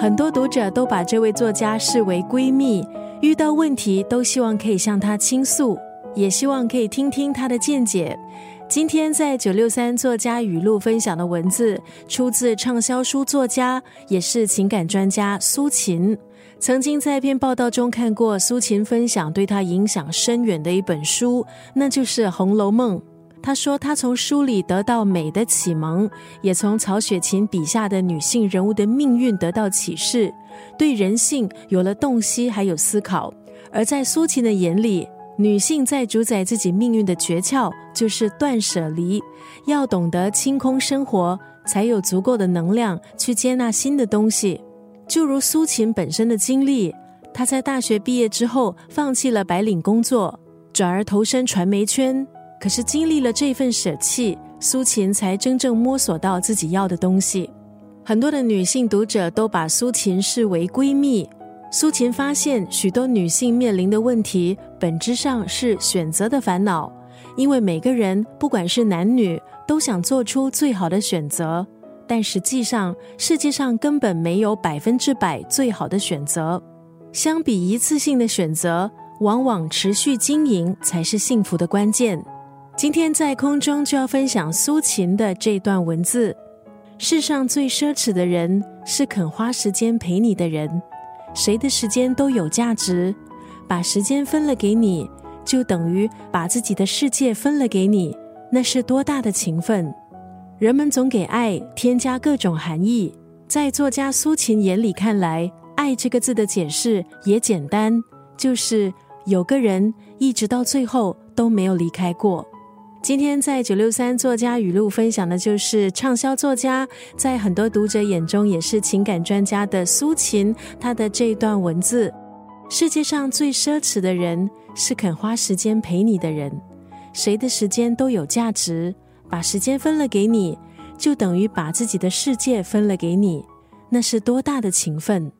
很多读者都把这位作家视为闺蜜，遇到问题都希望可以向她倾诉，也希望可以听听她的见解。今天在九六三作家语录分享的文字，出自畅销书作家，也是情感专家苏秦。曾经在一篇报道中看过苏秦分享对他影响深远的一本书，那就是《红楼梦》。他说，他从书里得到美的启蒙，也从曹雪芹笔下的女性人物的命运得到启示，对人性有了洞悉，还有思考。而在苏秦的眼里，女性在主宰自己命运的诀窍就是断舍离，要懂得清空生活，才有足够的能量去接纳新的东西。就如苏秦本身的经历，他在大学毕业之后放弃了白领工作，转而投身传媒圈。可是经历了这份舍弃，苏秦才真正摸索到自己要的东西。很多的女性读者都把苏秦视为闺蜜。苏秦发现，许多女性面临的问题，本质上是选择的烦恼。因为每个人，不管是男女，都想做出最好的选择，但实际上，世界上根本没有百分之百最好的选择。相比一次性的选择，往往持续经营才是幸福的关键。今天在空中就要分享苏秦的这段文字：世上最奢侈的人是肯花时间陪你的人。谁的时间都有价值，把时间分了给你，就等于把自己的世界分了给你。那是多大的情分！人们总给爱添加各种含义，在作家苏秦眼里看来，爱这个字的解释也简单，就是有个人一直到最后都没有离开过。今天在九六三作家语录分享的就是畅销作家，在很多读者眼中也是情感专家的苏秦，他的这段文字：世界上最奢侈的人是肯花时间陪你的人。谁的时间都有价值，把时间分了给你，就等于把自己的世界分了给你。那是多大的情分！